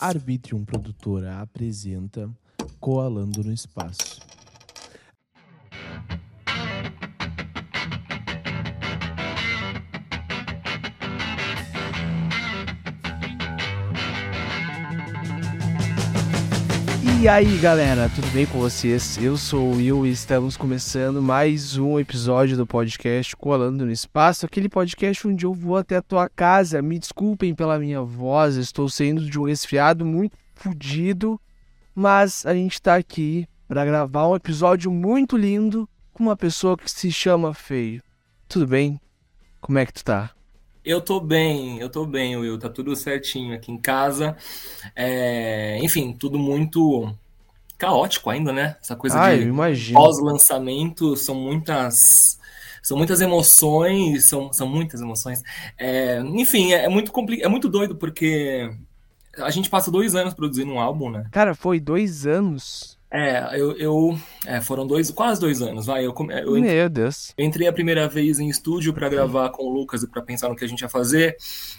Arbitrium Produtora apresenta Coalando no Espaço. E aí galera, tudo bem com vocês? Eu sou o Will e estamos começando mais um episódio do podcast Colando no Espaço, aquele podcast onde eu vou até a tua casa. Me desculpem pela minha voz, estou saindo de um resfriado muito fodido, mas a gente tá aqui para gravar um episódio muito lindo com uma pessoa que se chama Feio. Tudo bem? Como é que tu tá? Eu tô bem, eu tô bem, Will. Tá tudo certinho aqui em casa. É, enfim, tudo muito caótico ainda, né? Essa coisa Ah, eu de pós-lançamento são muitas. São muitas emoções, são, são muitas emoções. É, enfim, é, é muito compli é muito doido, porque a gente passa dois anos produzindo um álbum, né? Cara, foi dois anos. É, eu, eu é, foram dois, quase dois anos, vai. Eu, eu Meu Deus. Eu entrei a primeira vez em estúdio para gravar com o Lucas e para pensar no que a gente ia fazer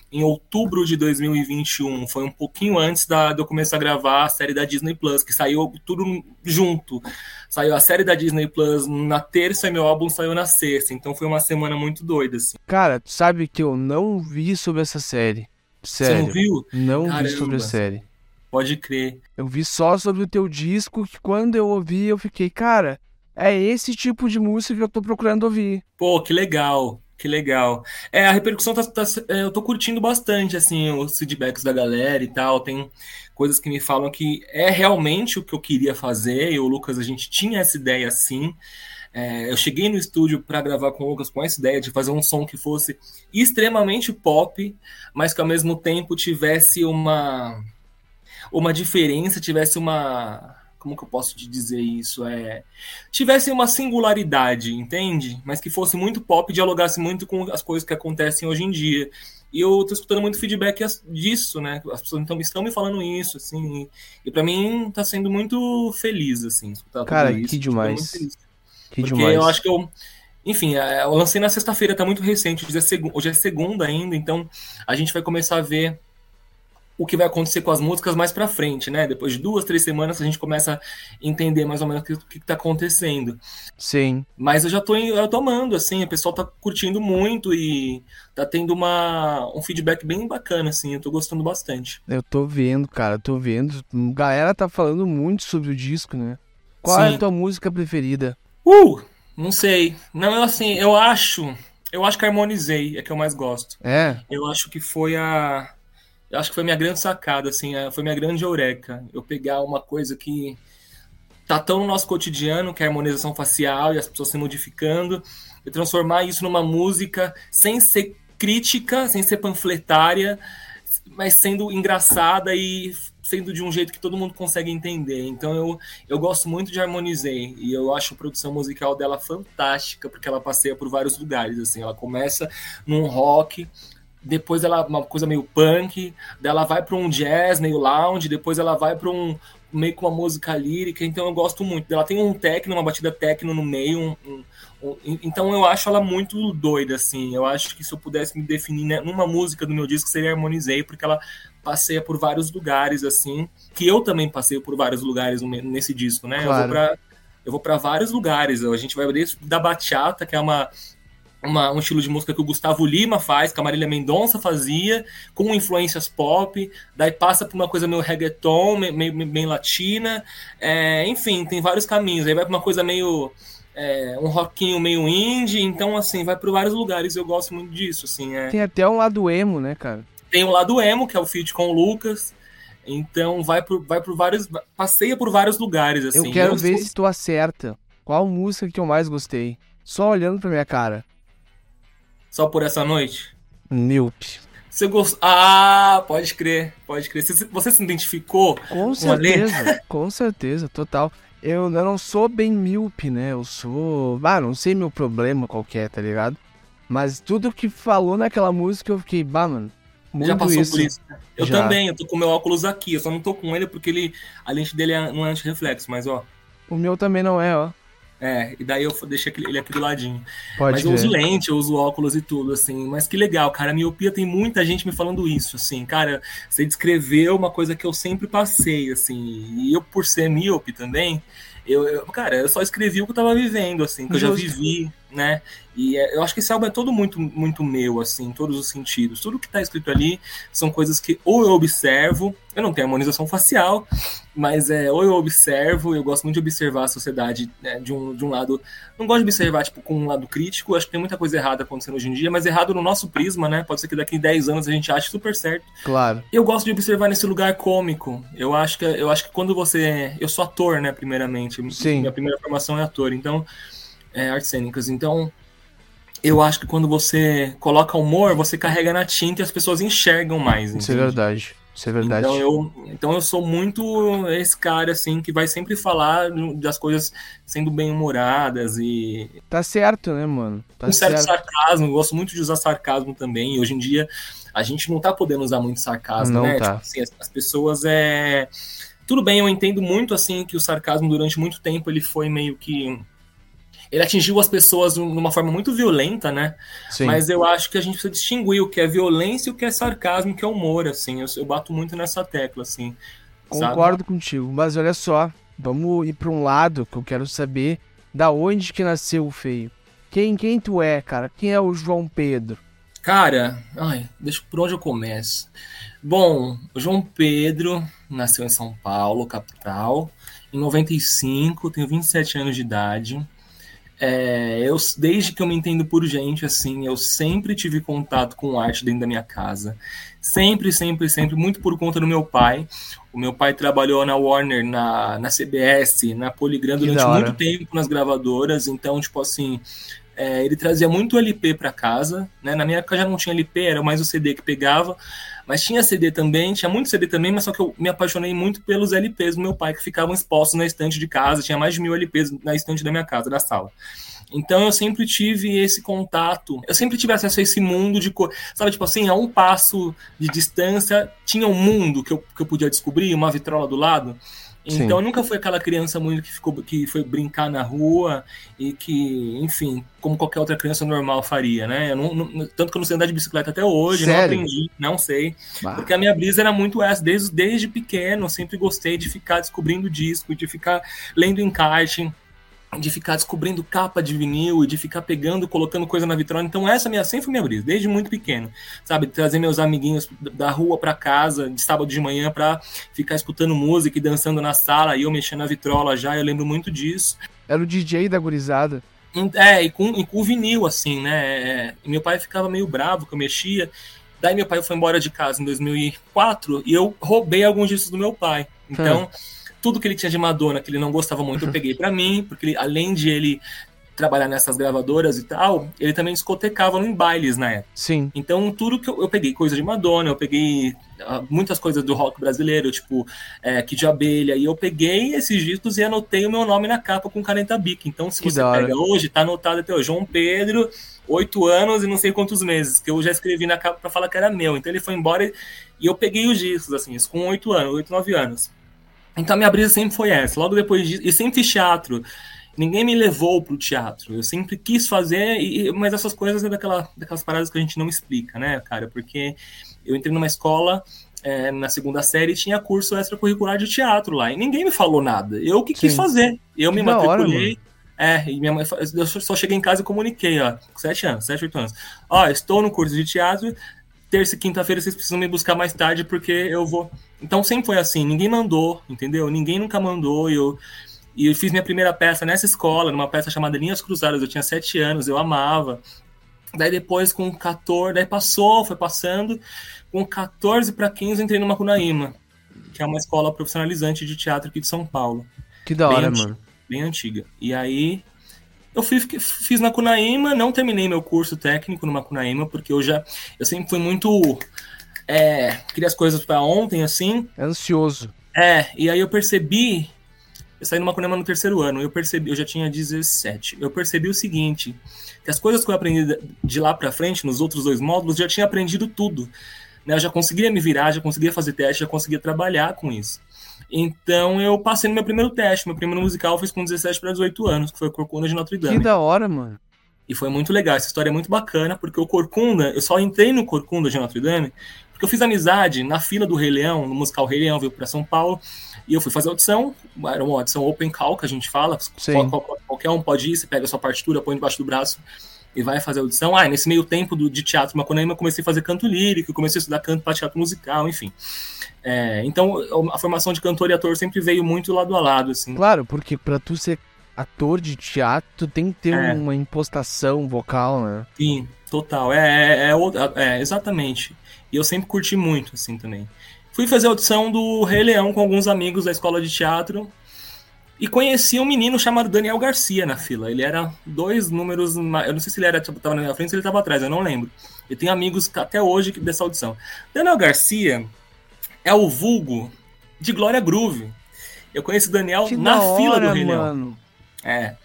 em outubro de 2021. Foi um pouquinho antes da, de eu começar a gravar a série da Disney Plus, que saiu tudo junto. Saiu a série da Disney Plus na terça e meu álbum saiu na sexta. Então foi uma semana muito doida, assim. Cara, tu sabe que eu não vi sobre essa série. Você Sério. não viu? Não vi Caramba. sobre a série. Pode crer. Eu vi só sobre o teu disco que quando eu ouvi eu fiquei, cara, é esse tipo de música que eu tô procurando ouvir. Pô, que legal. Que legal. É, a repercussão tá, tá- é, eu tô curtindo bastante, assim, os feedbacks da galera e tal. Tem coisas que me falam que é realmente o que eu queria fazer. E o Lucas, a gente tinha essa ideia assim. É, eu cheguei no estúdio para gravar com o Lucas com essa ideia de fazer um som que fosse extremamente pop, mas que ao mesmo tempo tivesse uma uma diferença, tivesse uma como que eu posso te dizer isso? É tivesse uma singularidade, entende? Mas que fosse muito pop e dialogasse muito com as coisas que acontecem hoje em dia. E eu tô escutando muito feedback disso, né? As pessoas então, estão me falando isso, assim. E pra mim tá sendo muito feliz, assim, escutar tudo Cara, isso. que demais. Que Porque demais. eu acho que eu. Enfim, é, eu lancei na sexta-feira, tá muito recente. Hoje é, hoje é segunda ainda, então a gente vai começar a ver o que vai acontecer com as músicas mais pra frente, né? Depois de duas, três semanas, a gente começa a entender mais ou menos o que, o que tá acontecendo. Sim. Mas eu já tô, eu tô amando, assim, o pessoal tá curtindo muito e tá tendo uma, um feedback bem bacana, assim, eu tô gostando bastante. Eu tô vendo, cara, tô vendo. Galera tá falando muito sobre o disco, né? Qual é Sim. a tua música preferida? Uh! Não sei. Não, eu assim, eu acho. Eu acho que harmonizei, é que eu mais gosto. É, Eu acho que foi a. Eu acho que foi minha grande sacada, assim, a- foi minha grande eureka. Eu pegar uma coisa que tá tão no nosso cotidiano, que é a harmonização facial e as pessoas se modificando, e transformar isso numa música sem ser crítica, sem ser panfletária, mas sendo engraçada e sendo de um jeito que todo mundo consegue entender. Então eu, eu gosto muito de Harmonizei e eu acho a produção musical dela fantástica, porque ela passeia por vários lugares, assim, ela começa num rock, depois ela uma coisa meio punk, daí ela vai para um jazz meio lounge, depois ela vai para um meio com uma música lírica, então eu gosto muito. Ela tem um techno, uma batida techno no meio, um- um- um- então eu acho ela muito doida assim. Eu acho que se eu pudesse me definir né, numa música do meu disco seria Harmonizei, porque ela passeia por vários lugares assim, que eu também passeio por vários lugares nesse disco, né? Eu Claro. vou para eu vou para vários lugares. A gente vai desde da bachata, que é uma uma- um estilo de música que o Gustavo Lima faz, que a Marília Mendonça fazia, com influências pop, daí passa por uma coisa meio reggaeton, me- meio, meio, meio latina, é, enfim, tem vários caminhos, aí vai pra uma coisa meio, é, um rockinho meio indie, então assim, vai por vários lugares, eu gosto muito disso, assim, é. tem até um lado emo, né, cara? Tem o lado emo, que é o feat com o Lucas, então vai por, vai por vários, passeia por vários lugares, assim. eu quero Eu ver sou- se tu acerta. Qual música que eu mais gostei? Só olhando pra minha cara. Só por essa noite? Milp. Você gostou? Ah, pode crer, pode crer. Você, você se identificou? Com certeza, com certeza, total. Eu, eu não sou bem míope, né? Eu sou. Ah, não sei meu problema qualquer, tá ligado? Mas tudo que falou naquela música eu fiquei, bah, mano. Muito Já passou isso. por isso? né? Eu Já. também, eu tô com meu óculos aqui. Eu só não tô com ele porque ele, a lente dele é, não é anti-reflexo, mas ó. O meu também não é, ó. É, e daí eu deixei ele aqui do ladinho. Pode mas ver. eu uso lente, eu uso óculos e tudo, assim. Mas que legal, cara. A miopia tem muita gente me falando isso, assim. Cara, você descreveu uma coisa que eu sempre passei, assim. E eu, por ser míope também, eu, eu, cara, eu só escrevi o que eu tava vivendo, assim, que Justo. eu já vivi, né? E é, eu acho que esse álbum é todo muito, muito meu, assim, em todos os sentidos. Tudo que tá escrito ali são coisas que ou eu observo, eu não tenho harmonização facial, mas é, ou eu observo, eu gosto muito de observar a sociedade né, de, um, de um lado. Não gosto de observar, tipo, com um lado crítico, acho que tem muita coisa errada acontecendo hoje em dia, mas errado no nosso prisma, né? Pode ser que daqui 10 anos a gente ache super certo. Claro. Eu gosto de observar nesse lugar cômico. Eu acho que, eu acho que quando você. Eu sou ator, né, primeiramente. Sim. Minha primeira formação é ator, então. É, artes cênicas. Então, eu acho que quando você coloca humor, você carrega na tinta e as pessoas enxergam mais. Isso é verdade. Isso é verdade. Então eu, então eu sou muito esse cara, assim, que vai sempre falar das coisas sendo bem-humoradas e. Tá certo, né, mano? Tá um certo certo. sarcasmo, eu gosto muito de usar sarcasmo também. Hoje em dia a gente não tá podendo usar muito sarcasmo, Não né? tá. Tipo assim, as, as pessoas é. Tudo bem, eu entendo muito assim que o sarcasmo durante muito tempo ele foi meio que ele atingiu as pessoas de uma forma muito violenta, né? Sim. Mas eu acho que a gente precisa distinguir o que é violência e o que é sarcasmo, o que é humor, assim. Eu, eu bato muito nessa tecla, assim. Concordo sabe? contigo, mas olha só, vamos ir para um lado que eu quero saber da onde que nasceu o feio. Quem, quem tu é, cara? Quem é o João Pedro? Cara, ai, deixa por onde eu começo. Bom, o João Pedro nasceu em São Paulo, capital, em 95, tenho 27 anos de idade. É, eu, desde que eu me entendo por gente, assim, eu sempre tive contato com arte dentro da minha casa. Sempre, sempre, sempre, muito por conta do meu pai. O meu pai trabalhou na Warner, na, na CBS, na Polygram durante muito tempo nas gravadoras. Então, tipo assim, é, ele trazia muito LP para casa. Né? Na minha época já não tinha LP, era mais o CD que pegava. Mas tinha CD também, tinha muito CD também, mas só que eu me apaixonei muito pelos LPs do meu pai, que ficavam expostos na estante de casa. Tinha mais de mil LPs na estante da minha casa, da sala. Então eu sempre tive esse contato, eu sempre tive acesso a esse mundo de cor. Sabe, tipo assim, a um passo de distância tinha um mundo que eu, que eu podia descobrir, uma vitrola do lado. Então Sim. eu nunca fui aquela criança muito que ficou que foi brincar na rua e que, enfim, como qualquer outra criança normal faria, né? Não, não, tanto que eu não sei andar de bicicleta até hoje, Sério? não aprendi, não sei. Bah. Porque a minha brisa era muito essa, desde, desde pequeno, eu sempre gostei de ficar descobrindo disco, de ficar lendo encarte, de ficar descobrindo capa de vinil e de ficar pegando, colocando coisa na vitrine. Então essa minha sempre foi minha brisa, desde muito pequeno, sabe? Trazer meus amiguinhos da rua para casa de sábado de manhã para ficar escutando música e dançando na sala e eu mexendo na vitrola já, eu lembro muito disso. Era o DJ da gurizada. É, e com, e com vinil, assim, né? É, e meu pai ficava meio bravo que eu mexia. Daí meu pai foi embora de casa em 2004 e eu roubei alguns discos do meu pai. Então, tudo que ele tinha de Madonna que ele não gostava muito, eu peguei para mim, porque ele, além de ele trabalhar nessas gravadoras e tal, ele também discotecava em bailes na época. Sim. Então, tudo que eu, eu peguei coisa de Madonna, eu peguei uh, muitas coisas do rock brasileiro, tipo é, Kid de Abelha, e eu peguei esses discos e anotei o meu nome na capa com caneta Bic. Então, se Que você pega hoje, tá anotado até hoje, João Pedro, oito anos e não sei quantos meses, que eu já escrevi na capa pra falar que era meu. Então, ele foi embora e, e eu peguei os discos, assim, isso com oito anos, oito, nove anos. Então, a minha brisa sempre foi essa. Logo depois disso, e sempre fiz teatro. Ninguém me levou pro teatro. Eu sempre quis fazer, e, mas essas coisas é daquela, daquelas paradas que a gente não explica, né, cara? Porque eu entrei numa escola é, na segunda série e tinha curso extracurricular de teatro lá. E ninguém me falou nada. Eu que quis Sim. fazer. Eu Que me da hora, matriculei. é, e minha mãe, eu só cheguei em casa e comuniquei, ó, com sete anos, sete, oito anos. Ó, estou no curso de teatro, terça e quinta-feira vocês precisam me buscar mais tarde porque eu vou. Então sempre foi assim, ninguém mandou, entendeu? Ninguém nunca mandou. E eu, e eu fiz minha primeira peça nessa escola, numa peça chamada Linhas Cruzadas. Eu tinha sete anos, eu amava. Daí depois, com 14, daí passou, foi passando. Com 14 para 15, eu entrei no Macunaíma, que é uma escola profissionalizante de teatro aqui de São Paulo Que da Bem hora, antigo. mano. bem antiga. E aí eu fui, fiz Macunaíma, não terminei meu curso técnico no Macunaíma, porque eu já eu sempre fui muito é, queria as coisas para ontem assim. Ansioso. É, e aí eu percebi eu saí no Macunaíma no terceiro ano, eu percebi, eu já tinha 17. Eu percebi o seguinte, que as coisas que eu aprendi de lá para frente nos outros dois módulos, eu já tinha aprendido tudo. Né? Eu já conseguia me virar, já conseguia fazer teste, já conseguia trabalhar com isso. Então eu passei no meu primeiro teste. Meu primeiro musical eu fiz com 17 para 18 anos, que foi Corcunda de Notre Dame. Que da hora, mano. E foi muito legal. Essa história é muito bacana, porque o Corcunda, eu só entrei no Corcunda de Notre Dame porque eu fiz amizade na fila do Rei Leão, no musical Rei Leão, veio para São Paulo. E eu fui fazer audição, era uma audição open call que a gente fala, qualquer um pode ir, você pega a sua partitura, põe debaixo do braço e vai fazer audição. Ah, nesse meio tempo do, de teatro Macunaíma, eu comecei a fazer canto lírico, comecei a estudar canto para teatro musical, enfim. É, então, a formação de cantor e ator sempre veio muito lado a lado, assim. Claro, porque para tu ser ator de teatro, tu tem que ter é. uma impostação vocal, né? Sim, total. É, é, é, é, exatamente. E eu sempre curti muito, assim, também. Fui fazer audição do Rei Leão com alguns amigos da escola de teatro. E conheci um menino chamado Daniel Garcia na fila. Ele era dois números. Eu não sei se ele era tava na minha frente ou se ele estava atrás, eu não lembro. Eu tenho amigos até hoje dessa audição. Daniel Garcia é o vulgo de Glória Groove. Eu conheci o Daniel que na hora, fila do Rei. Leão. É.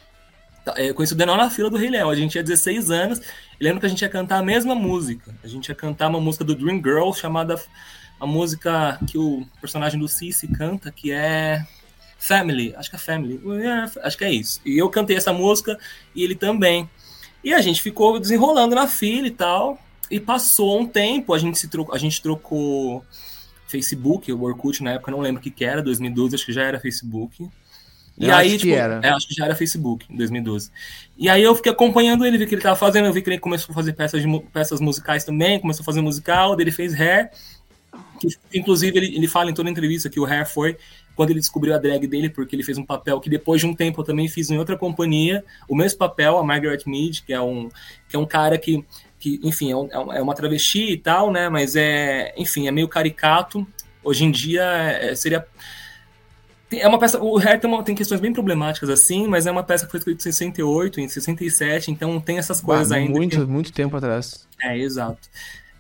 Eu conheci o Daniel na fila do Rei Leão. A gente tinha 16 anos. Lembro que a gente ia cantar a mesma música. A gente ia cantar uma música do Dream Girl chamada. A música que o personagem do Cici canta, que é. Family, acho que é Family, acho que é isso. E eu cantei essa música e ele também. E a gente ficou desenrolando na fila e tal. E passou um tempo, a gente se trocou, a gente trocou Facebook, o Orkut na época, não lembro o que, que era, 2012, acho que já era Facebook. E eu aí, acho tipo, que era. É, acho que já era Facebook, em 2012. E aí eu fiquei acompanhando ele, vi que ele tava fazendo, eu vi que ele começou a fazer peças, de, peças musicais também, começou a fazer musical, ele fez Hair, que inclusive ele, ele fala em toda entrevista que o Hair foi quando ele descobriu a drag dele, porque ele fez um papel que depois de um tempo eu também fiz em outra companhia, o mesmo papel, a Margaret Mead, que é um, que é um cara que, que enfim, é, um, é uma travesti e tal, né, mas é, enfim, é meio caricato, hoje em dia é, seria... É uma peça, o Hair tem, uma, tem, questões bem problemáticas assim, mas é uma peça que foi escrita em 68, em 67, então tem essas coisas ainda. Muito, que... muito tempo atrás. É, exato.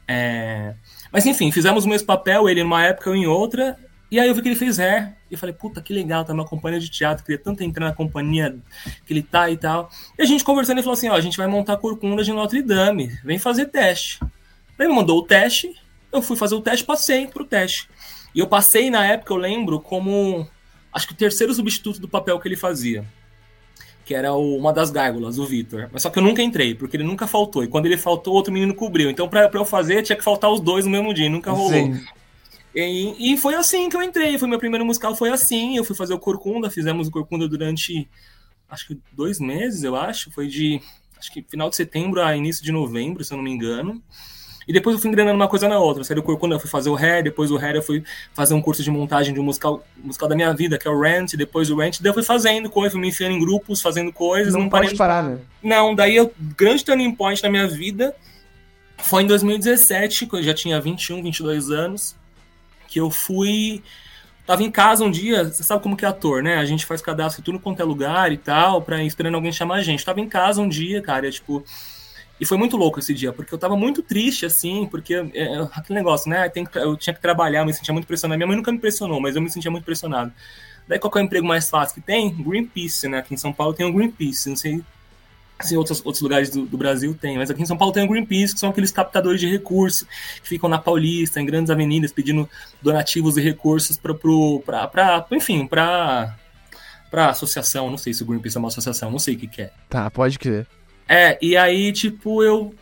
É... Mas enfim, fizemos o mesmo papel, ele numa época, eu em outra, e aí eu vi que ele fez Hair, e eu falei, puta, que legal, tá numa companhia de teatro, queria tanto entrar na companhia que ele tá e tal. E a gente conversando, ele falou assim, ó, a gente vai montar Corcunda de Notre Dame, vem fazer teste. Ele me mandou o teste, eu fui fazer o teste, passei pro teste. E eu passei, na época, eu lembro, como, acho que o terceiro substituto do papel que ele fazia. Que era o, uma das gárgulas, o Vitor. Mas só que eu nunca entrei, porque ele nunca faltou. E quando ele faltou, outro menino cobriu. Então, pra, pra eu fazer, tinha que faltar os dois no mesmo dia, nunca rolou. Sim. E, e, foi assim que eu entrei. Foi meu primeiro musical, foi assim. Eu fui fazer o Corcunda, fizemos o Corcunda durante acho que dois meses, eu acho. Foi de acho que final de setembro a início de novembro, se eu não me engano. E depois eu fui engrenando uma coisa na outra. Saí do Corcunda, eu fui fazer o Hair, depois o Hair eu fui fazer um curso de montagem de um musical, musical da minha vida, que é o Rent, depois o Rent, daí eu fui fazendo coisas, fui me enfiando em grupos, fazendo coisas. Não, não pode parei parar, né? Não, daí o grande turning point na minha vida foi em 2017, quando eu já tinha 21, 22 anos que eu fui. Tava em casa um dia, você sabe como que é ator, né? A gente faz cadastro em tudo quanto é lugar e tal, pra esperando alguém chamar a gente. Tava em casa um dia, cara, é, tipo. E foi muito louco esse dia, porque eu tava muito triste, assim, porque é, é, aquele negócio, né? Eu, tenho, eu tinha que trabalhar, eu me sentia muito pressionado. Minha mãe nunca me pressionou, mas eu me sentia muito pressionado. Daí qual é o emprego mais fácil que tem? Greenpeace, né? Aqui em São Paulo tem o Greenpeace, não sei se outros, outros lugares do, do, Brasil tem, mas aqui em São Paulo tem o Greenpeace, que são aqueles captadores de recursos que ficam na Paulista, em grandes avenidas, pedindo donativos e recursos para, enfim, para para associação, não sei se o Greenpeace é uma associação, não sei o que, que é. Tá, pode crer. É, e aí, tipo, eu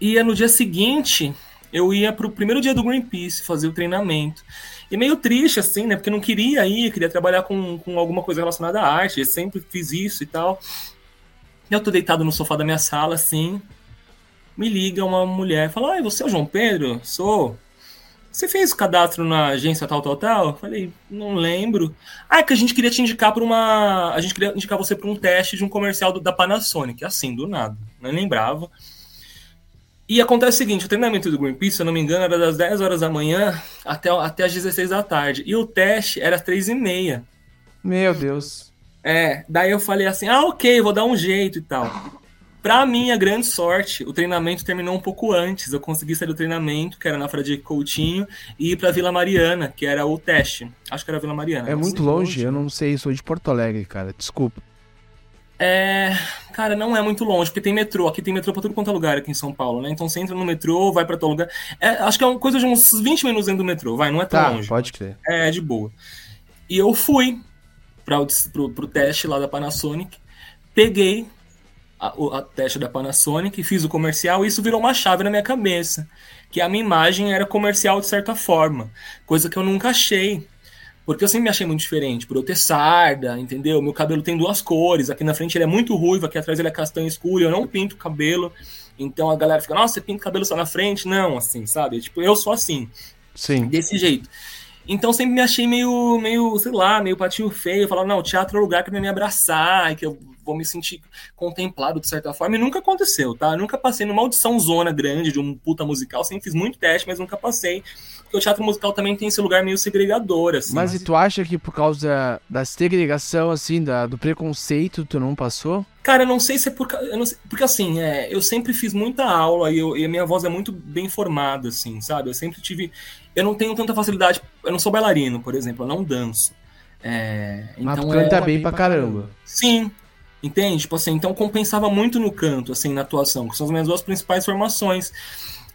ia no dia seguinte, eu ia pro primeiro dia do Greenpeace fazer o treinamento. E meio triste, assim, né? Porque eu não queria ir, queria trabalhar com, com alguma coisa relacionada à arte, eu sempre fiz isso e tal. Eu tô deitado no sofá da minha sala, assim. Me liga uma mulher, fala: Oi, você é o João Pedro? Sou. Você fez o cadastro na agência tal, tal, tal? Falei, não lembro. Ah, é que a gente queria te indicar para uma. A gente queria indicar você para um teste de um comercial do, da Panasonic, assim, do nada. Não lembrava. E acontece o seguinte: o treinamento do Greenpeace, se eu não me engano, era das 10 horas da manhã até, até as 16 da tarde. E o teste era às 3 e meia. Meu Deus. É, daí eu falei assim, ah, ok, vou dar um jeito e tal. Pra minha grande sorte, o treinamento terminou um pouco antes. Eu consegui sair do treinamento, que era na Fradique Coutinho, e ir pra Vila Mariana, que era o teste. Acho que era Vila Mariana. É muito longe, eu não sei, sou de Porto Alegre, cara, desculpa. É. Cara, não é muito longe, porque tem metrô. Aqui tem metrô pra tudo quanto é lugar aqui em São Paulo, né? Então você entra no metrô, vai pra todo lugar. É, acho que é uma coisa de uns 20 minutos dentro do metrô, vai, não é tão tá, longe. Pode crer. É, de boa. E eu fui para o teste lá da Panasonic, peguei a, a teste da Panasonic, fiz o comercial e isso virou uma chave na minha cabeça. Que a minha imagem era comercial de certa forma, coisa que eu nunca achei. Porque eu sempre me achei muito diferente, por eu ter sarda, entendeu? Meu cabelo tem duas cores, aqui na frente ele é muito ruivo, aqui atrás ele é castanho escuro, eu não pinto o cabelo. Então a galera fica, nossa, você pinta o cabelo só na frente? Não, assim, sabe? Tipo, eu sou assim. Sim. Desse jeito. Então sempre me achei meio, meio, sei lá, meio patinho feio. Eu falava, não, teatro é o lugar que vai me abraçar, que eu vou me sentir contemplado de certa forma. E nunca aconteceu, tá? Eu nunca passei numa audição zona grande de um puta musical. Sempre fiz muito teste, mas nunca passei. Porque o teatro musical também tem esse lugar meio segregador, assim. Mas e tu acha que por causa da segregação, assim, da, do preconceito, tu não passou? Cara, eu não sei se é por. Sei, porque assim, é, eu sempre fiz muita aula e, eu, e, a minha voz é muito bem formada, assim, sabe? Eu sempre tive. Eu não tenho tanta facilidade. Eu não sou bailarino, por exemplo, eu não danço. É, Mas então canta é, bem pra caramba. Sim, Entende? Tipo assim, então compensava muito no canto, assim, na atuação, que são as minhas duas principais formações.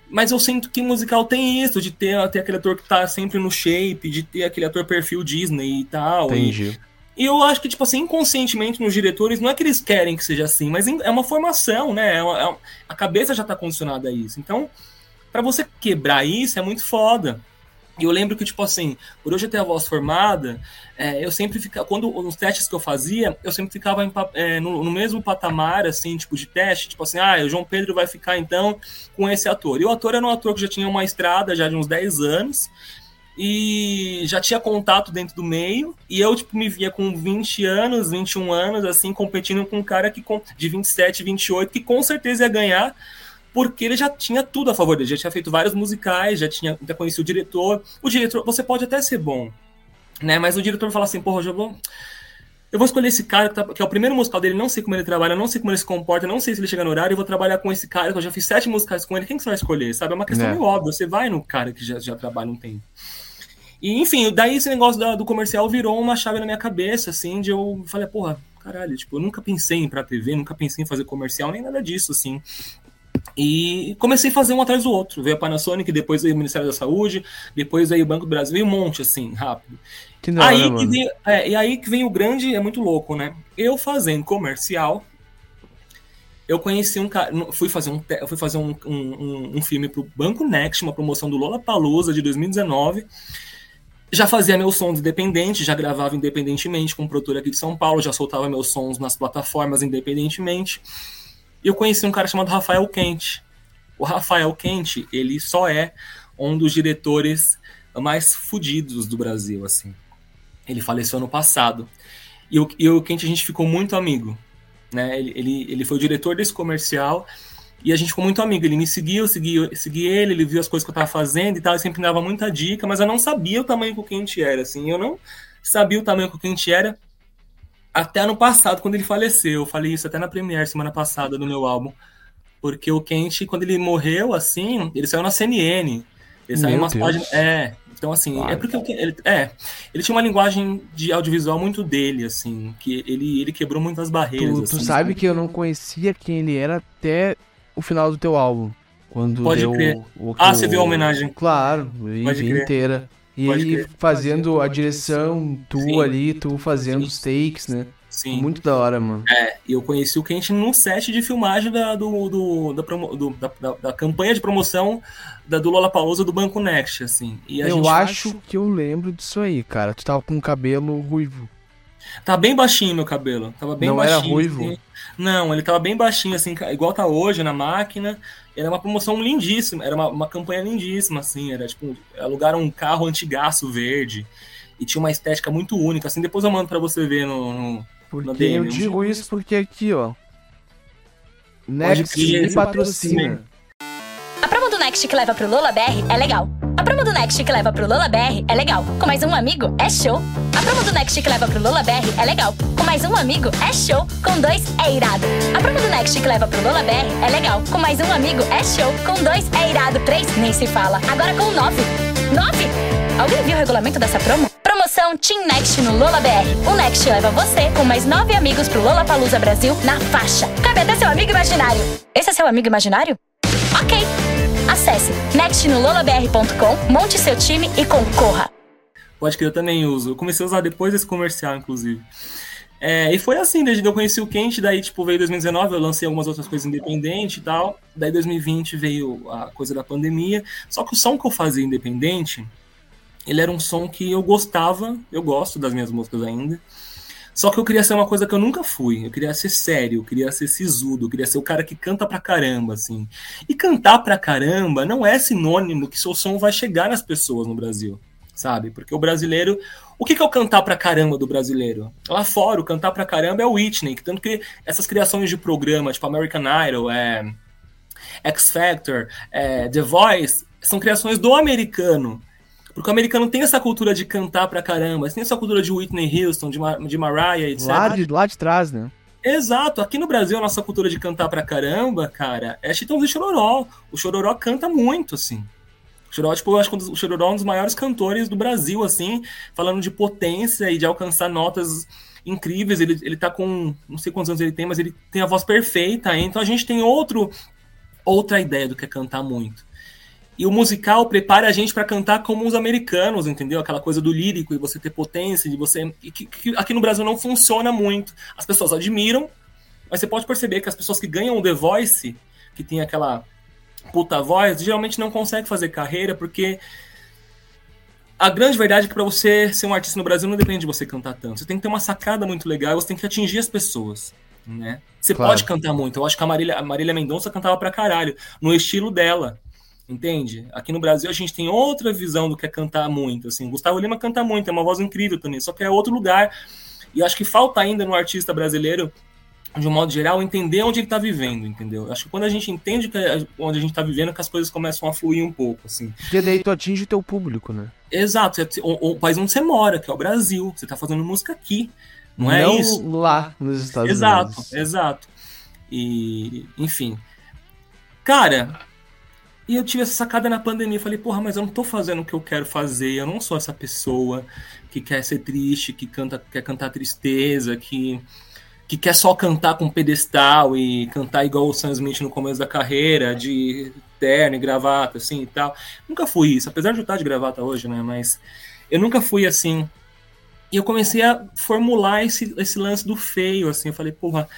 Mas eu sinto que musical tem isso, de ter, ter aquele ator que tá sempre no shape, de ter aquele ator perfil Disney e tal. Entendi. E, e eu acho que, tipo assim, inconscientemente nos diretores, não é que eles querem que seja assim, mas é uma formação, né? É uma, é, a cabeça já tá condicionada a isso. Então, para você quebrar isso é muito foda. E eu lembro que, tipo assim, por hoje eu ter a voz formada, é, eu sempre ficava. Quando nos testes que eu fazia, eu sempre ficava em, é, no, no, mesmo patamar, assim, tipo, de teste, tipo assim, ah, o João Pedro vai ficar então com esse ator. E o ator era um ator que já tinha uma estrada já de uns 10 anos e já tinha contato dentro do meio, e eu, tipo, me via com 20 anos, 21 anos, assim, competindo com um cara que de 27, 28, que com certeza ia ganhar porque ele já tinha tudo a favor dele, já tinha feito vários musicais, já tinha já conhecia o diretor. O diretor, você pode até ser bom, né? Mas o diretor fala assim, porra, eu vou eu vou escolher esse cara que, tá, que, é o primeiro musical dele, não sei como ele trabalha, não sei como ele se comporta, não sei se ele chega no horário, eu vou trabalhar com esse cara, que eu já fiz sete musicais com ele, quem que você vai escolher, sabe? É uma questão é. meio óbvia, você vai no cara que já, já trabalha um tempo. E, enfim, daí esse negócio da, do comercial virou uma chave na minha cabeça, assim, de eu falei, porra, caralho, tipo, eu nunca pensei em ir pra TV, nunca pensei em fazer comercial, nem nada disso, assim. E comecei a fazer um atrás do outro. Veio a Panasonic, depois veio o Ministério da Saúde, depois veio o Banco do Brasil, veio um monte, assim, rápido. Que não, aí que vem, é, e aí que vem o grande, é muito louco, né? Eu fazendo comercial, eu conheci um cara, fui fazer um, fui fazer um, um, um filme pro Banco Next, uma promoção do Lola Palusa de 2019. Já fazia meus sons independentes, já gravava independentemente com um produtor aqui de São Paulo, já soltava meus sons nas plataformas independentemente. E eu conheci um cara chamado Rafael Kent. O Rafael Kent, ele só é um dos diretores mais fodidos do Brasil, assim. Ele faleceu ano passado. E o, e o Kent, a gente ficou muito amigo. Né? Ele, ele, ele foi o diretor desse comercial e a gente ficou muito amigo. Ele me seguiu, segui, segui ele, ele viu as coisas que eu tava fazendo e tal, ele sempre dava muita dica, mas eu não sabia o tamanho que o Kent era, assim. Eu não sabia o tamanho que o Kent era até ano passado, quando ele faleceu. Eu falei isso até na Premiere semana passada do meu álbum. Porque o Kent, quando ele morreu, assim, ele saiu na CNN. Ele saiu umas páginas. É. Então, assim, claro. é porque ele, é, ele tinha uma linguagem de audiovisual muito dele, assim, que ele, ele quebrou muitas barreiras. Tu, assim, tu sabe, que eu não conhecia quem ele era até o final do teu álbum. Quando Pode deu crer. O, o, ah, você viu a homenagem? Claro, eu vi inteira. E Pode ele fazendo, fazendo a direção, tu sim, ali, tu fazendo sim, os takes, né? Sim. Muito da hora, mano. É, e eu conheci o Kent num set de filmagem da, do, do, da, promo, do da, da, da, campanha de promoção da, do Lola Palusa do Banco Next, assim. E eu acho que eu lembro disso aí, cara. Tu tava com um cabelo ruivo. Tá bem baixinho meu cabelo. Tava bem Não baixinho. era ruivo? Assim. Não, ele tava bem baixinho, assim, igual tá hoje na máquina. Era uma promoção lindíssima, era uma, uma campanha lindíssima, assim. Era tipo, alugaram um carro antigaço verde. E tinha uma estética muito única, assim. Depois eu mando pra você ver no, no porque eu digo isso porque aqui, ó. Next me patrocina. A promo do Next que leva pro Lola BR é legal. A promo do Next que leva pro Lola BR é legal. Com mais um amigo é show. A promo do Next que leva pro Lola BR é legal. Com mais um amigo é show. Com dois é irado. A promo do Next que leva pro Lola BR é legal. Com mais um amigo é show. Com dois é irado. Três nem se fala. Agora com nove. Nove? Alguém viu o regulamento dessa promo? Promoção Team Next no Lola BR. O Next leva você com mais nove amigos pro Lola Palusa Brasil na faixa. Cabe até seu amigo imaginário. Esse é seu amigo imaginário? Acesse nextnololabr.com, monte seu time e concorra. Pode que eu também uso. Eu comecei a usar depois desse comercial, inclusive. É, e foi assim, desde que eu conheci o Quente, daí, tipo, veio 2019, eu lancei algumas outras coisas independente e tal. Daí 2020 veio a coisa da pandemia. Só que o som que eu fazia independente, ele era um som que eu gostava, eu gosto das minhas músicas ainda. Só que eu queria ser uma coisa que eu nunca fui. Eu queria ser sério, eu queria ser sisudo, eu queria ser o cara que canta pra caramba, assim. E cantar pra caramba não é sinônimo que seu som vai chegar nas pessoas no Brasil, sabe? Porque o brasileiro, o que, que é o cantar pra caramba do brasileiro? Lá fora, o cantar pra caramba é o Whitney, tanto que essas criações de programa, tipo American Idol, é, X Factor, é, The Voice, são criações do americano. Porque o americano tem essa cultura de cantar pra caramba, tem essa cultura de Whitney Houston, de, Mar de Mariah, etc. Lá de, lá de trás, né? Exato, aqui no Brasil a nossa cultura de cantar pra caramba, cara, é Chitãozinho e Chororó. O Chororó canta muito, assim. O Chororó, tipo, eu acho que o Chororó é um dos maiores cantores do Brasil, assim, falando de potência e de alcançar notas incríveis. Ele, ele tá com, não sei quantos anos ele tem, mas ele tem a voz perfeita. Então a gente tem outro, outra ideia do que é cantar muito. E o musical prepara a gente para cantar como os americanos, entendeu? Aquela coisa do lírico e você ter potência, de você. Que, que, aqui no Brasil não funciona muito. As pessoas admiram, mas você pode perceber que as pessoas que ganham o The Voice, que tem aquela puta voz, geralmente não consegue fazer carreira, porque a grande verdade é que para você ser um artista no Brasil não depende de você cantar tanto. Você tem que ter uma sacada muito legal, você tem que atingir as pessoas. Né? Você claro. pode cantar muito. Eu acho que a Marília, a Marília Mendonça cantava pra caralho, no estilo dela. Entende? Aqui no Brasil a gente tem outra visão do que é cantar muito. Assim. Gustavo Lima canta muito, é uma voz incrível também, só que é outro lugar. E acho que falta ainda no artista brasileiro de um modo geral, entender onde ele está vivendo, entendeu? Acho que quando a gente entende que é onde a gente está vivendo, que as coisas começam a fluir um pouco, assim. Porque daí tu atinge o teu público, né? Exato. O, o, país onde você mora, que é o Brasil. Você está fazendo música aqui, não é não isso? lá nos Estados exato, Unidos. Exato, exato. E, enfim. Cara, e eu tive essa sacada na pandemia. Falei, porra, mas eu não tô fazendo o que eu quero fazer. Eu não sou essa pessoa que quer ser triste, que canta, quer cantar tristeza, que que quer só cantar com pedestal e cantar igual o Sam Smith no começo da carreira, de terno e gravata, assim e tal. Nunca fui isso, apesar de eu estar de gravata hoje, né? Mas eu nunca fui assim. E eu comecei a formular esse, esse lance do feio, assim. Eu falei, porra,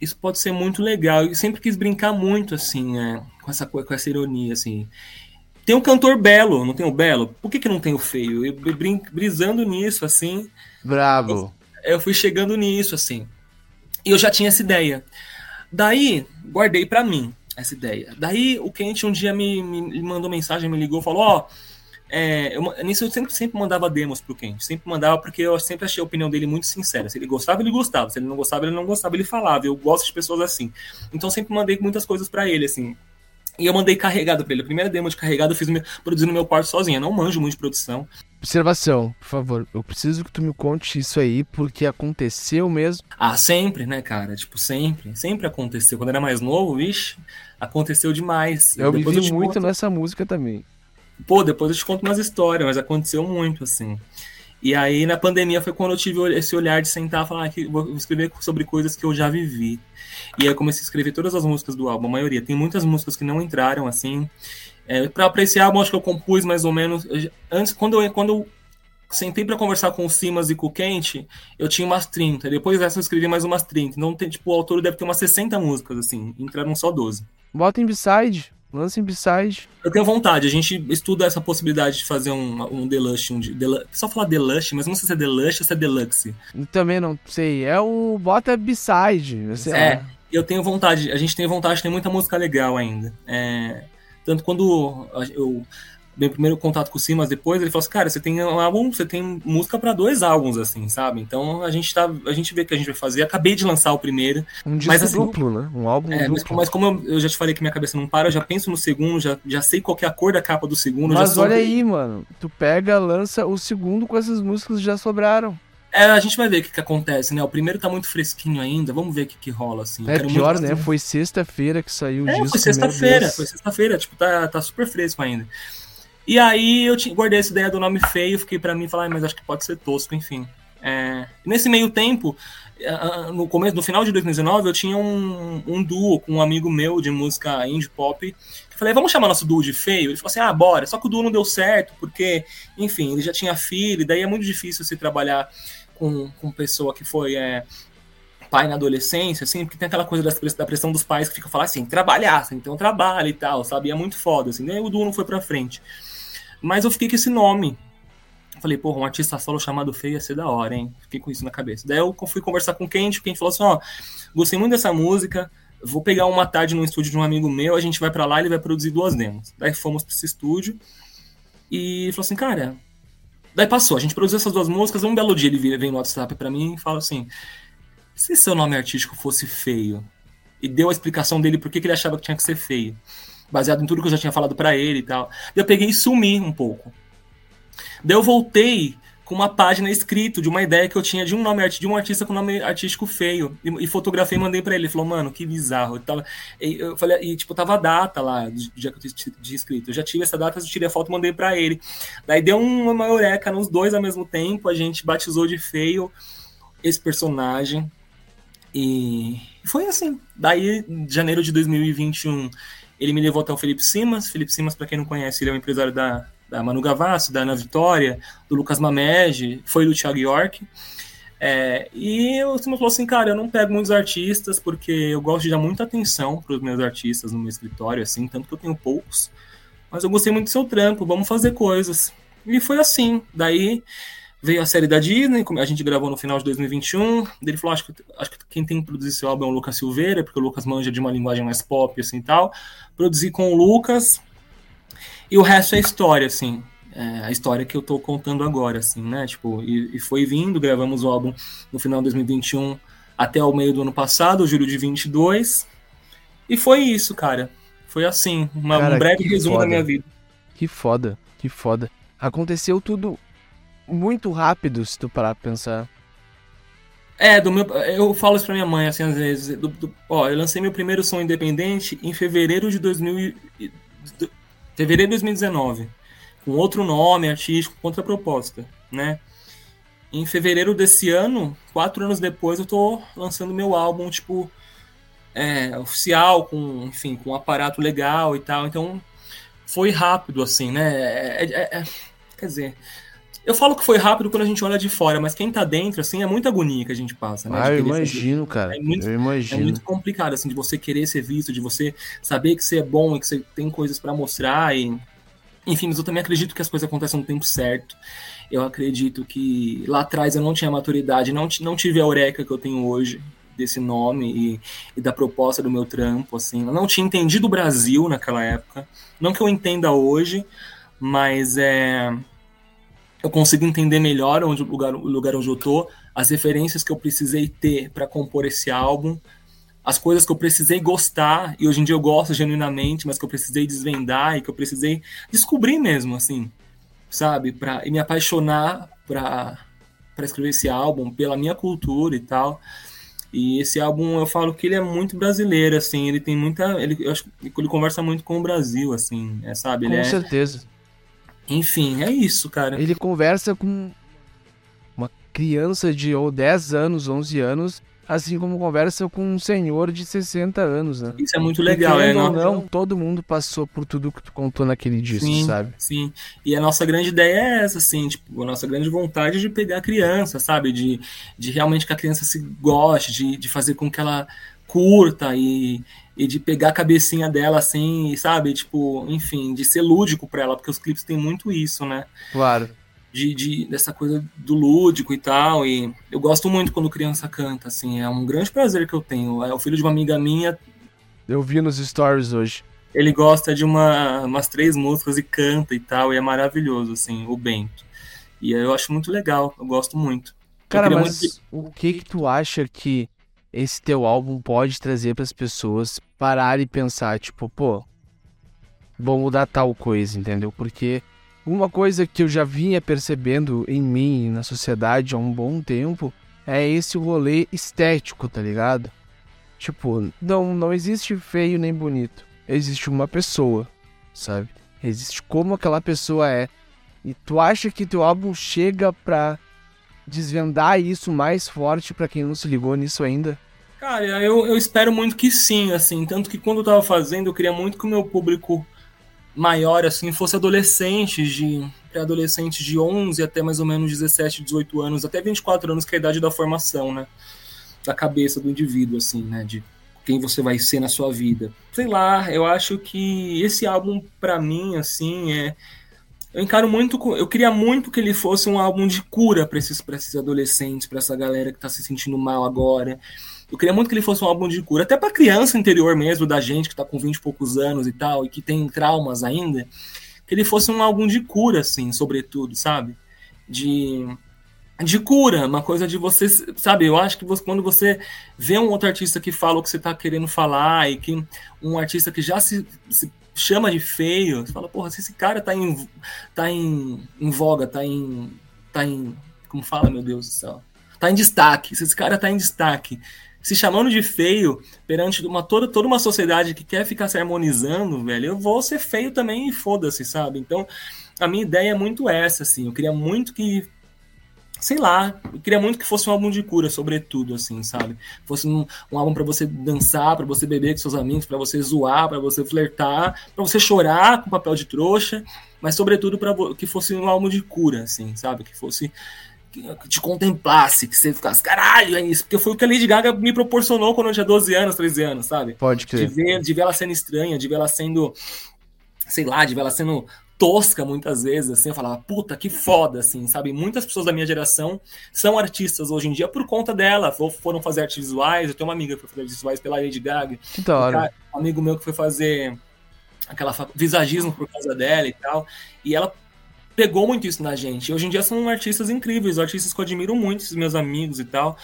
isso pode ser muito legal. E sempre quis brincar muito, assim, né? com, essa, com essa ironia, assim. Tem um cantor belo, não tem o belo? Por que, que não tem o feio? Eu brin brisando nisso, assim. Bravo. Eu, eu fui chegando nisso, assim. E eu já tinha essa ideia. Daí, guardei para mim essa ideia. Daí, o cliente um dia me, me mandou mensagem, me ligou, falou: Ó, oh, é, eu, nisso eu sempre, sempre mandava demos pro Kent. Sempre mandava porque eu sempre achei a opinião dele muito sincera. Se ele gostava, ele gostava. Se ele não gostava, ele não gostava, ele falava. Eu gosto de pessoas assim. Então, sempre mandei muitas coisas para ele, assim. E eu mandei carregado pra ele. A primeira demo de carregado eu fiz produzindo no meu quarto sozinho. Eu não manjo muito de produção. Observação, por favor. Eu preciso que tu me conte isso aí, porque aconteceu mesmo. Ah, sempre, né, cara? Tipo, sempre. Sempre aconteceu. Quando eu era mais novo, vixe, aconteceu demais. Eu depois me vi muito conto... nessa música também. Pô, depois eu te conto umas histórias, mas aconteceu muito, assim. E aí, na pandemia, foi quando eu tive esse olhar de sentar e falar que vou escrever sobre coisas que eu já vivi. E aí eu comecei a escrever todas as músicas do álbum, a maioria. Tem muitas músicas que não entraram, assim. É, para esse álbum, acho que eu compus mais ou menos. Antes, quando eu, quando eu sentei para conversar com o Simas e com o Kent, eu tinha umas 30. Depois dessa eu escrevi mais umas 30. Então, tem, tipo, o autor deve ter umas 60 músicas, assim. Entraram só 12. Bota em B-side. Lança em B-side. Eu tenho vontade. A gente estuda essa possibilidade de fazer um, um Deluxe. Um, Deluxe só falar Deluxe, mas não sei se é Deluxe ou se é Deluxe. Também não sei. É o Bota B-side. É, eu tenho vontade. A gente tem vontade, tem muita música legal ainda. É, tanto quando eu meu primeiro contato com o Simas depois, ele falou assim, cara, você tem um álbum, você tem música para dois álbuns, assim, sabe? Então a gente tá, a gente vê o que a gente vai fazer. Acabei de lançar o primeiro. Um disco mas, assim, duplo, né? Um álbum é, duplo. Mas, mas como eu, eu, já te falei que minha cabeça não para, eu já penso no segundo, já, já sei qual é a cor da capa do segundo. Mas olha aí, mano, tu pega, lança o segundo com essas músicas que já sobraram. É, a gente vai ver o que, que acontece, né? O primeiro tá muito fresquinho ainda, vamos ver o que, que rola, assim. É pior, né? Foi sexta-feira que saiu o é, disco. Foi sexta-feira, foi sexta-feira, tipo, tá, tá super fresco ainda. E aí eu guardei essa ideia do nome feio, fiquei para mim falar, ah, mas acho que pode ser tosco, enfim. É, nesse meio tempo, no começo, no final de 2019, eu tinha um, um duo com um amigo meu de música indie pop. Eu falei, vamos chamar nosso duo de feio? Ele falou assim, ah, bora. Só que o duo não deu certo, porque, enfim, ele já tinha filho, e daí é muito difícil se trabalhar com, com pessoa que foi é, pai na adolescência, assim, porque tem aquela coisa da pressão dos pais que fica falando assim, trabalhar, então trabalha e tal, sabe? E é muito foda, assim. Daí o duo não foi pra frente. Mas eu fiquei com esse nome, Falei, porra, um artista solo chamado Feio ia ser da hora, hein? Fiquei com isso na cabeça. Daí eu fui conversar com o Kent, o Kent falou assim, ó, gostei muito dessa música, vou pegar uma tarde no estúdio de um amigo meu, a gente vai para lá e ele vai produzir duas demos. Daí fomos para esse estúdio e falou assim, cara... Daí passou, a gente produziu essas duas músicas, um belo dia ele vem no WhatsApp para mim e fala assim, se seu nome artístico fosse Feio? E deu a explicação dele por que ele achava que tinha que ser feio. Baseado em tudo que eu já tinha falado para ele e tal. Eu peguei e sumi um pouco. Daí eu voltei com uma página escrito de uma ideia que eu tinha de um nome de um artista com nome artístico feio e, e fotografei e mandei para ele. Ele falou, mano, que bizarro. Eu, tava, eu falei, e tipo, tava a data lá dia que eu tinha escrito. Eu já tive essa data, eu tirei a foto e mandei para ele. Daí deu uma eureka nos dois ao mesmo tempo. A gente batizou de feio esse personagem. E foi assim. Daí, janeiro de 2021, ele me levou até o Felipe Simas. Felipe Simas, para quem não conhece, ele é um empresário da da Manu Gavassi, da Ana Vitória, do Lucas Mamege, foi do Thiago York. É, e o Simon falou assim, cara, eu não pego muitos artistas porque eu gosto de dar muita atenção para os meus artistas no meu escritório, assim, tanto que eu tenho poucos. Mas eu gostei muito do seu trampo, vamos fazer coisas. E foi assim. Daí veio a série da Disney, a gente gravou no final de 2021. Ele falou: acho que, acho que quem tem que produzir esse álbum é o Lucas Silveira, porque o Lucas manja de uma linguagem mais pop, assim e tal. Produzi com o Lucas, e o resto é história, assim. É a história que eu tô contando agora, assim, né? Tipo, e, e, foi vindo, gravamos o álbum no final de 2021 até o meio do ano passado, julho de 22. E foi isso, cara. Foi assim, uma, cara, um breve resumo foda. da minha vida. Que foda, que foda. Aconteceu tudo muito rápido, se tu parar pra pensar. É, do meu, eu falo isso pra minha mãe, assim, às vezes. Do, do, ó, eu lancei meu primeiro som independente em fevereiro de 2000, fevereiro de 2019, com outro nome artístico, outra proposta, né? Em fevereiro desse ano, quatro anos depois, eu tô lançando meu álbum, tipo, é, oficial, com, enfim, com um aparato legal e tal. Então, foi rápido, assim, né? É, é, é, quer dizer, eu falo que foi rápido quando a gente olha de fora, mas quem tá dentro, assim, é muita agonia que a gente passa, né? Ah, eu imagino, fazer... cara. É muito, eu imagino. É muito complicado, assim, de você querer ser visto, de você saber que você é bom e que você tem coisas para mostrar e... Enfim, mas eu também acredito que as coisas acontecem no tempo certo. Eu acredito que lá atrás eu não tinha maturidade, não, não tive a eureka que eu tenho hoje desse nome e, e, da proposta do meu trampo, assim. Eu não tinha entendido o Brasil naquela época. Não que eu entenda hoje, mas é eu consigo entender melhor onde, o, lugar, o lugar onde eu tô, as referências que eu precisei ter para compor esse álbum, as coisas que eu precisei gostar, e hoje em dia eu gosto genuinamente, mas que eu precisei desvendar e que eu precisei descobrir mesmo, assim, sabe? Pra, e me apaixonar para escrever esse álbum, pela minha cultura e tal. E esse álbum, eu falo que ele é muito brasileiro, assim, ele tem muita. Ele, eu acho que ele conversa muito com o Brasil, assim, é, sabe? Ele com é, certeza. Enfim, é isso, cara. Ele conversa com uma criança de ou 10 anos, 11 anos, assim como conversa com um senhor de 60 anos, né? Isso é muito legal, é, não, não, todo mundo passou por tudo que tu contou naquele disco, sim, sabe? Sim. E a nossa grande ideia é essa, assim, tipo, a nossa grande vontade é de pegar a criança, sabe? De, de realmente que a criança se goste, de, de fazer com que ela curta e, e de pegar a cabecinha dela assim, sabe? Tipo, enfim, de ser lúdico pra ela, porque os clipes têm muito isso, né? Claro. De, de, dessa coisa do lúdico e tal. E eu gosto muito quando criança canta, assim. É um grande prazer que eu tenho. É o filho de uma amiga minha. Eu vi nos stories hoje. Ele gosta de uma, umas três músicas e canta e tal. E é maravilhoso, assim, o Bento. E eu acho muito legal. Eu gosto muito. Cara, mas muito... o que que tu acha que esse teu álbum pode trazer para as pessoas parar e pensar, tipo, pô, vou mudar tal coisa, entendeu? Porque uma coisa que eu já vinha percebendo em mim, na sociedade há um bom tempo, é esse rolê estético, tá ligado? Tipo, não, não existe feio nem bonito. Existe uma pessoa, sabe? Existe como aquela pessoa é. E tu acha que teu álbum chega pra desvendar isso mais forte para quem não se ligou nisso ainda? Cara, eu, eu espero muito que sim, assim. Tanto que quando eu tava fazendo, eu queria muito que o meu público maior, assim, fosse adolescentes de pré-adolescentes de 11 até mais ou menos 17, 18 anos, até 24 anos, que é a idade da formação, né? Da cabeça do indivíduo, assim, né? De quem você vai ser na sua vida. Sei lá, eu acho que esse álbum, para mim, assim, é. Eu encaro muito. Eu queria muito que ele fosse um álbum de cura para esses, pra esses adolescentes, para essa galera que tá se sentindo mal agora eu queria muito que ele fosse um álbum de cura, até para criança interior mesmo da gente que tá com 20 e poucos anos e tal, e que tem traumas ainda, que ele fosse um álbum de cura, assim, sobretudo, sabe? De, de cura, uma coisa de você, sabe? Eu acho que você, quando você vê um outro artista que fala o que você tá querendo falar, e que um artista que já se, se chama de feio, você fala, porra, se esse cara tá em, tá em, em voga, tá em, tá em. Como fala, meu Deus do céu? Tá em destaque, se esse cara tá em destaque se chamando de feio perante uma, toda, toda uma sociedade que quer ficar se harmonizando, velho, eu vou ser feio também e foda-se, sabe? Então, a minha ideia é muito essa, assim. Eu queria muito que. Sei lá, eu queria muito que fosse um álbum de cura, sobretudo, assim, sabe? Fosse um, um álbum para você dançar, para você beber com seus amigos, para você zoar, para você flertar, para você chorar com papel de trouxa, mas sobretudo para que fosse um álbum de cura, assim, sabe? Que fosse que te contemplasse, que você ficasse, caralho, é isso. Porque foi o que a Lady Gaga me proporcionou quando eu tinha 12 anos, 13 anos, sabe? Pode crer. De ver, de ver ela sendo estranha, de ver ela sendo, sei lá, de ver ela sendo tosca muitas vezes, assim, eu falava, puta, que foda, assim, sabe? Muitas pessoas da minha geração são artistas hoje em dia por conta dela, foram fazer artes visuais, eu tenho uma amiga que foi fazer artes visuais pela Lady Gaga. Que da hora. Um amigo meu que foi fazer aquela visagismo por causa dela e tal, e ela pegou muito isso na gente. Hoje em dia são artistas incríveis, artistas que eu admiro muito, esses meus amigos e tal,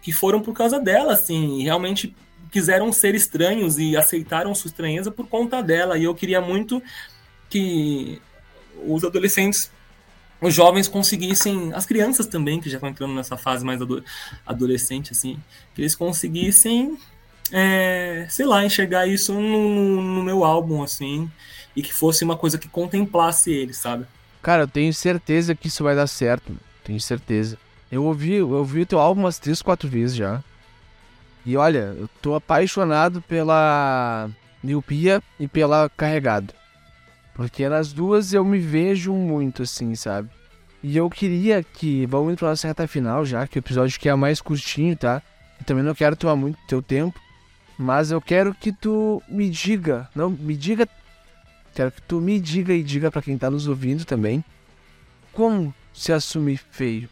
que foram por causa dela, assim, realmente quiseram ser estranhos e aceitaram sua estranheza por conta dela. E eu queria muito que os adolescentes, os jovens conseguissem, as crianças também, que já estão entrando nessa fase mais adolescente, assim, que eles conseguissem, é, sei lá, enxergar isso no, no meu álbum, assim, e que fosse uma coisa que contemplasse eles, sabe? Cara, eu tenho certeza que isso vai dar certo. Tenho certeza. Eu ouvi, eu ouvi o teu álbum umas três, quatro vezes já. E olha, eu tô apaixonado pela miopia e pela carregado. Porque nas duas eu me vejo muito assim, sabe? E eu queria que, vamos pra nossa reta final já, que o episódio que é mais curtinho, tá? Eu também não quero tomar muito teu tempo. Mas eu quero que tu me diga, não, me diga Quero que tu me diga e diga para quem tá nos ouvindo também como se assumir feio.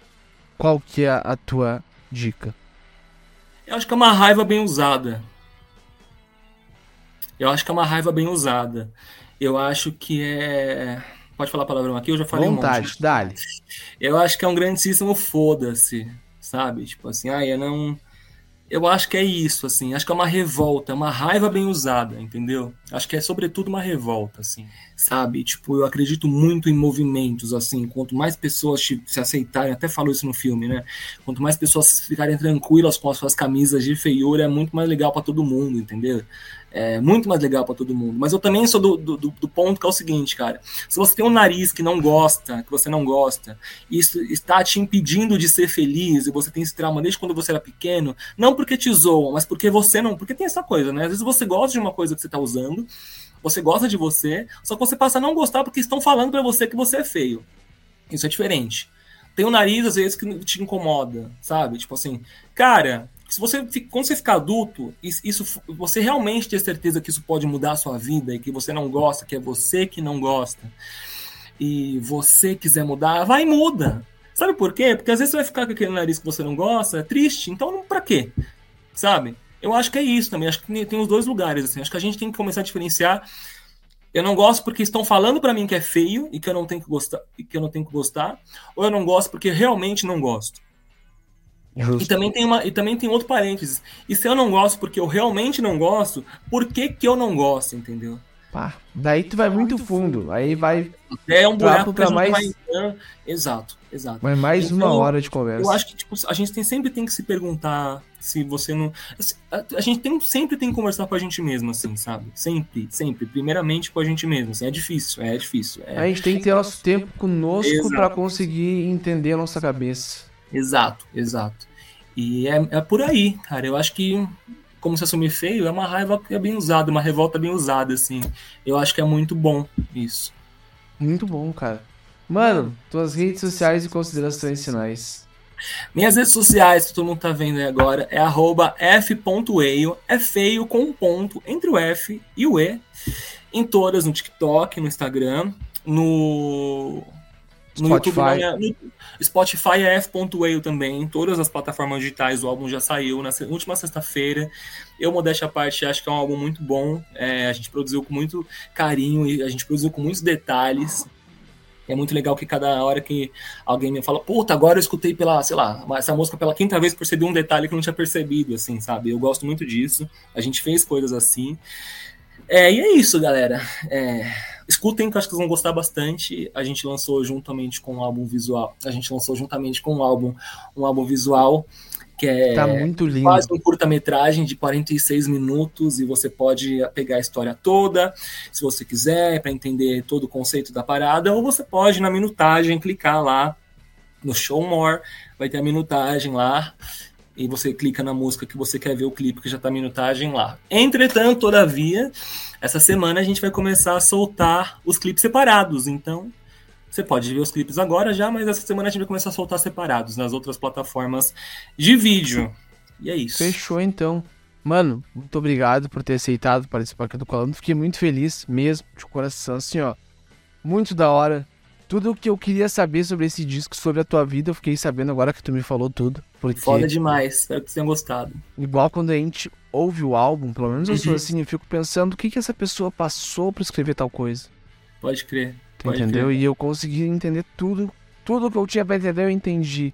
Qual que é a tua dica? Eu acho que é uma raiva bem usada. Eu acho que é uma raiva bem usada. Eu acho que é. Pode falar palavrão aqui? Eu já falei Vontade, um monte. dale. Eu acho que é um grandíssimo foda-se, sabe? Tipo assim, ah, eu não eu acho que é isso, assim. Acho que é uma revolta, uma raiva bem usada, entendeu? Acho que é sobretudo uma revolta, assim. Sabe? Tipo, eu acredito muito em movimentos, assim. Quanto mais pessoas se aceitarem, até falo isso no filme, né? Quanto mais pessoas ficarem tranquilas com as suas camisas de feiura, é muito mais legal para todo mundo, entendeu? É muito mais legal para todo mundo. Mas eu também sou do, do, do, ponto que é o seguinte, cara. Se você tem um nariz que não gosta, que você não gosta, isso está te impedindo de ser feliz, e você tem esse trauma desde quando você era pequeno, não porque te zoam, mas porque você não. Porque tem essa coisa, né? Às vezes você gosta de uma coisa que você está usando, você gosta de você, só que você passa a não gostar porque estão falando para você que você é feio. Isso é diferente. Tem um nariz, às vezes, que te incomoda, sabe? Tipo assim, cara, se você quando você ficar adulto, isso você realmente ter certeza que isso pode mudar a sua vida e que você não gosta, que é você que não gosta, e você quiser mudar, vai e muda. Sabe por quê? Porque às vezes você vai ficar com aquele nariz que você não gosta, é triste, então pra quê? Sabe? Eu acho que é isso também, acho que tem os dois lugares, assim. Acho que a gente tem que começar a diferenciar eu não gosto porque estão falando para mim que é feio e que eu não tenho que gostar, e que eu não tenho que gostar, ou eu não gosto porque realmente não gosto. Justo. E também, tem uma, e também tem outro parênteses. E se eu não gosto porque eu realmente não gosto, por que, que eu não gosto, entendeu? Pá, daí tu vai muito fundo. Aí vai. É um buraco pra mais. Vai... Exato, exato. Mas mais então, uma hora de conversa. Eu acho que tipo, a gente tem, sempre tem que se perguntar se você não. A, a, gente tem, sempre tem que conversar com a gente mesmo, assim, sabe? Sempre, sempre. Primeiramente com a gente mesmo. Assim, é difícil, é difícil. É... A gente tem que ter nosso tempo conosco para conseguir entender a nossa cabeça. Exato, exato. E é, é por aí, cara. Eu acho que como se assumir feio é uma raiva que é bem usada, uma revolta bem usada, assim. Eu acho que é muito bom isso. Muito bom, cara. Mano, tuas redes sociais e considerações finais. Minhas redes sociais, que todo mundo tá vendo aí agora, é arroba f.eio, é feio com um ponto entre o F e o E. Em todas, no TikTok, no Instagram, no no Spotify. YouTube, no Spotify é também, em todas as plataformas digitais, o álbum já saiu na última sexta-feira. Eu, modéstia à parte, acho que é um álbum muito bom. É, a gente produziu com muito carinho e a gente produziu com muitos detalhes. É muito legal que cada hora que alguém me fala, puta, agora eu escutei pela, sei lá, essa música pela quinta vez percebi um detalhe que eu não tinha percebido, assim, sabe? Eu gosto muito disso. A gente fez coisas assim. É, e é isso, galera. É, escutem, que eu acho que vocês vão gostar bastante. A gente lançou juntamente com um álbum visual. A gente lançou juntamente com um álbum, um álbum visual que é Tá muito lindo. quase um curta-metragem de 46 minutos e você pode pegar a história toda, se você quiser, para entender todo o conceito da parada, ou você pode na minutagem clicar lá no Show More, vai ter a minutagem lá e você clica na música que você quer ver o clipe que já tá a minutagem lá. Entretanto, todavia, essa semana a gente vai começar a soltar os clipes separados, então você pode ver os clipes agora já, mas essa semana a gente vai começar a soltar separados nas outras plataformas de vídeo. E é isso. Fechou então. Mano, muito obrigado por ter aceitado participar aqui do Colando. Fiquei muito feliz mesmo, de coração, assim, ó. Muito da hora. Tudo o que eu queria saber sobre esse disco, sobre a tua vida, eu fiquei sabendo agora que tu me falou tudo. Porque, Foda demais, espero que vocês tenham gostado. igual quando a gente ouve o álbum, pelo menos eu sou Uhum. assim, eu fico pensando o que, que essa pessoa passou pra escrever tal coisa. Pode crer. Pode entendeu? crer. E eu consegui entender tudo, tudo que eu tinha pra entender, eu entendi.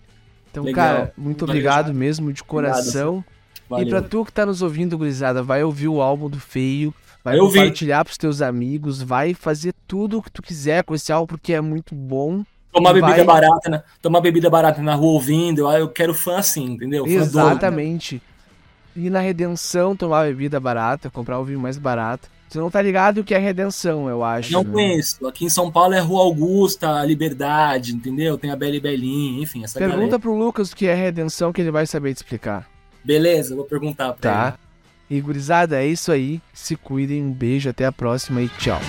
Então, Legal. cara, muito Valeu, obrigado mesmo, de coração. E Valeu. pra tu que tá nos ouvindo, gurizada, vai ouvir o álbum do Feio, vai ouvir. compartilhar pros teus amigos, vai fazer tudo o que tu quiser com esse álbum, porque é muito bom. Tomar bebida vai- barata, né? Tomar bebida barata na rua ouvindo, eu, eu quero fã assim, entendeu? Fã doido. Exatamente. E na redenção, tomar bebida barata, comprar o vinho mais barato. Você não tá ligado o que é redenção, eu acho. Não né? conheço. Aqui em São Paulo é Rua Augusta, Liberdade, entendeu? Tem a Bela e Belinha, enfim, essa Pergunta galera. pro Lucas o que é redenção, que ele vai saber te explicar. Beleza, vou perguntar pra ele. Tá? E gurizada, é isso aí. Se cuidem, um beijo, até a próxima e tchau.